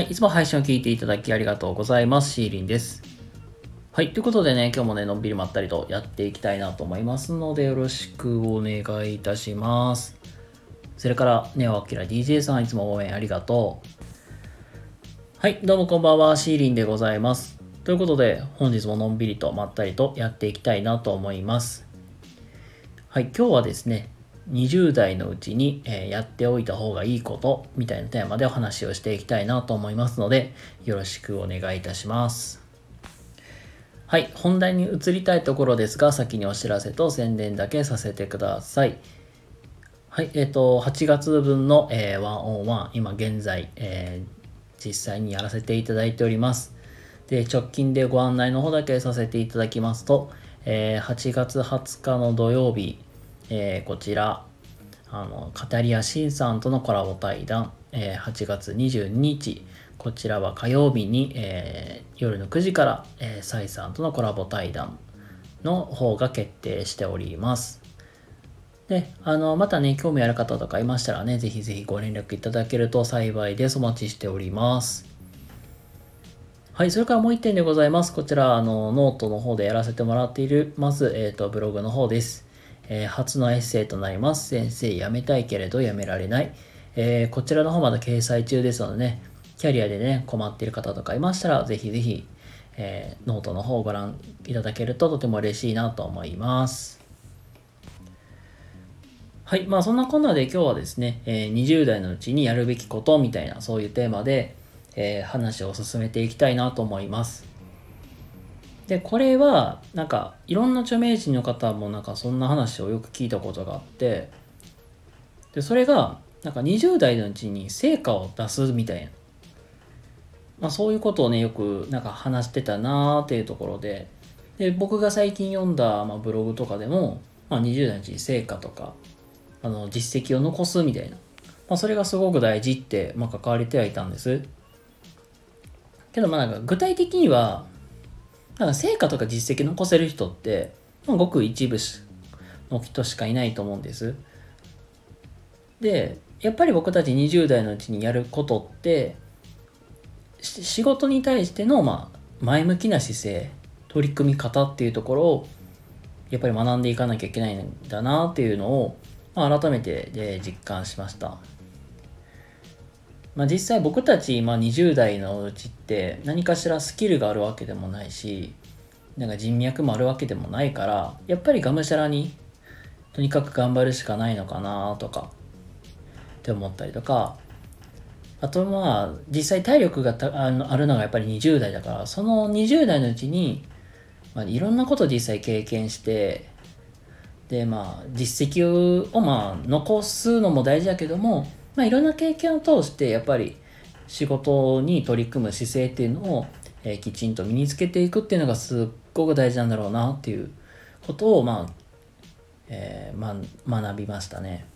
はい、いつも配信を聞いていただきありがとうございます。シーリンです。はい、ということでね、今日もね、のんびりまったりとやっていきたいなと思いますので、よろしくお願いいたします。それから、ネオアキラ DJ さん、いつも応援ありがとう。はい、どうもこんばんは、シーリンでございます。ということで、本日ものんびりとまったりとやっていきたいなと思います。はい、今日はですね、20代のうちに、えやっておいた方がいいことみたいなテーマでお話をしていきたいなと思いますので、よろしくお願いいたします。はい、本題に移りたいところですが、先にお知らせと宣伝だけさせてください。はい、えっ、ー、と、8月分の、えー、101、今現在、えー、実際にやらせていただいております。で、直近でご案内の方だけさせていただきますと、えー、8月20日の土曜日、えー、こちら、あの、カタリア・シンさんとのコラボ対談、えー、8月22日、こちらは火曜日に、えー、夜の9時から、えー、サイさんとのコラボ対談の方が決定しております。で、あの、またね、興味ある方とかいましたらね、ぜひぜひご連絡いただけると幸いです。お待ちしております。はい、それからもう一点でございます。こちら、あの、ノートの方でやらせてもらっている、まず、えっ、ー、と、ブログの方です。えー、初のエッセイとなります。先生辞めたいけれど辞められない。えー、こちらの方まだ掲載中ですのでね、キャリアでね、困っている方とかいましたら、ぜひぜひ、えー、ノートの方をご覧いただけるととても嬉しいなと思います。はい。まあそんなこんなで今日はですね、え、20代のうちにやるべきことみたいなそういうテーマで、え、話を進めていきたいなと思います。で、これは、なんか、いろんな著名人の方もなんかそんな話をよく聞いたことがあって、で、それが、なんか20代のうちに成果を出すみたいな。まあそういうことをね、よくなんか話してたなーっていうところで、で、僕が最近読んだ、まあ、ブログとかでも、まあ、20代のうちに成果とか、あの、実績を残すみたいな。まあそれがすごく大事って、まあ書かれてはいたんです。けどまあなんか具体的には、だから成果とか実績残せる人って、まあ、ごく一部の人しかいないと思うんです。で、やっぱり僕たち20代のうちにやることって、仕事に対しての、ま、前向きな姿勢、取り組み方っていうところを、やっぱり学んでいかなきゃいけないんだなっていうのを、まあ、改めてで実感しました。まあ、実際僕たち、まあ、20代のうちって何かしらスキルがあるわけでもないしなんか人脈もあるわけでもないからやっぱりがむしゃらにとにかく頑張るしかないのかなとかって思ったりとかあとまあ実際体力があのあるのがやっぱり20代だからその20代のうちに、まあ、いろんなこと実際経験してでまあ実績をまあ残すのも大事だけどもまあ、いろんな経験を通してやっぱり仕事に取り組む姿勢っていうのを、えー、きちんと身につけていくっていうのがすっごく大事なんだろうなっていうことを、まあえーま、学びましたね。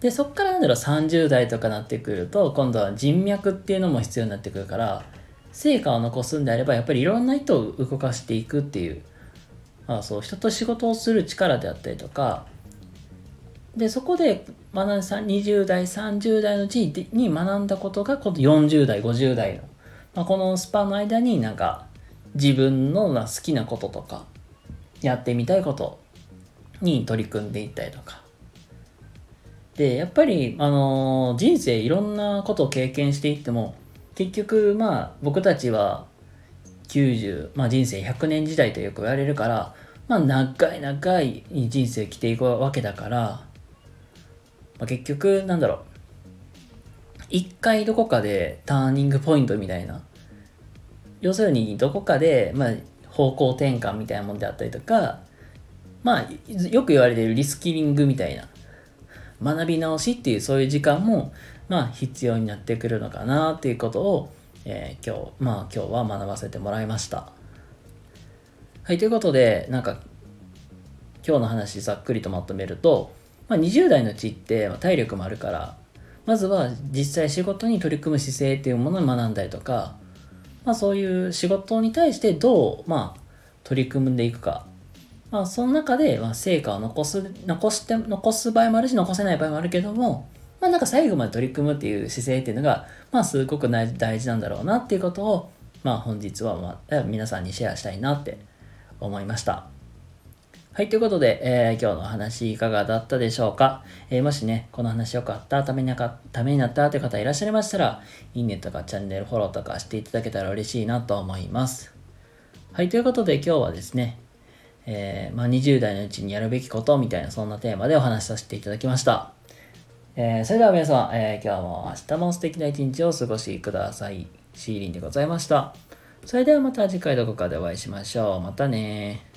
でそっからなんだろう30代とかなってくると今度は人脈っていうのも必要になってくるから成果を残すんであればやっぱりいろんな人を動かしていくっていう、まあ、そう人と仕事をする力であったりとかでそこで学んだ20代30代のうちに学んだことがこの40代50代の、まあ、このスパの間になんか自分の好きなこととかやってみたいことに取り組んでいったりとか。でやっぱり、あのー、人生いろんなことを経験していっても結局まあ僕たちは90、まあ、人生100年時代とよく言われるからまあ長い長い人生生きていくわけだからまあ、結局なんだろう。一回どこかでターニングポイントみたいな。要するにどこかで、まあ、方向転換みたいなもんであったりとかまあよく言われているリスキリングみたいな。学び直しっていうそういう時間もまあ必要になってくるのかなっていうことを、えー、今日まあ今日は学ばせてもらいました。はいということでなんか今日の話ざっくりとまとめるとまあ、20代のうちって体力もあるからまずは実際仕事に取り組む姿勢っていうものを学んだりとか、まあ、そういう仕事に対してどう、まあ、取り組んでいくか、まあ、その中で、ま、成果を残す残して残す場合もあるし残せない場合もあるけども、まあなんか最後まで取り組むっていう姿勢っていうのが、まあすごく大事なんだろうなっていうことを、まあ本日は、まあ、皆さんにシェアしたいなって思いました。はい、ということで、えー、今日の話いかがだったでしょうか、えー、もしね、この話よかった、ためになかためになったという方いらっしゃいましたら、いいねとかチャンネルフォローとかしていただけたら嬉しいなと思います。はい、ということで今日はですね、えー、まあ、20代のうちにやるべきことみたいなそんなテーマでお話しさせていただきました。えそれでは皆さん、え今日も明日も素敵な一日をお過ごしください。シーリンでございました。それではまた次回どこかでお会いしましょう。またね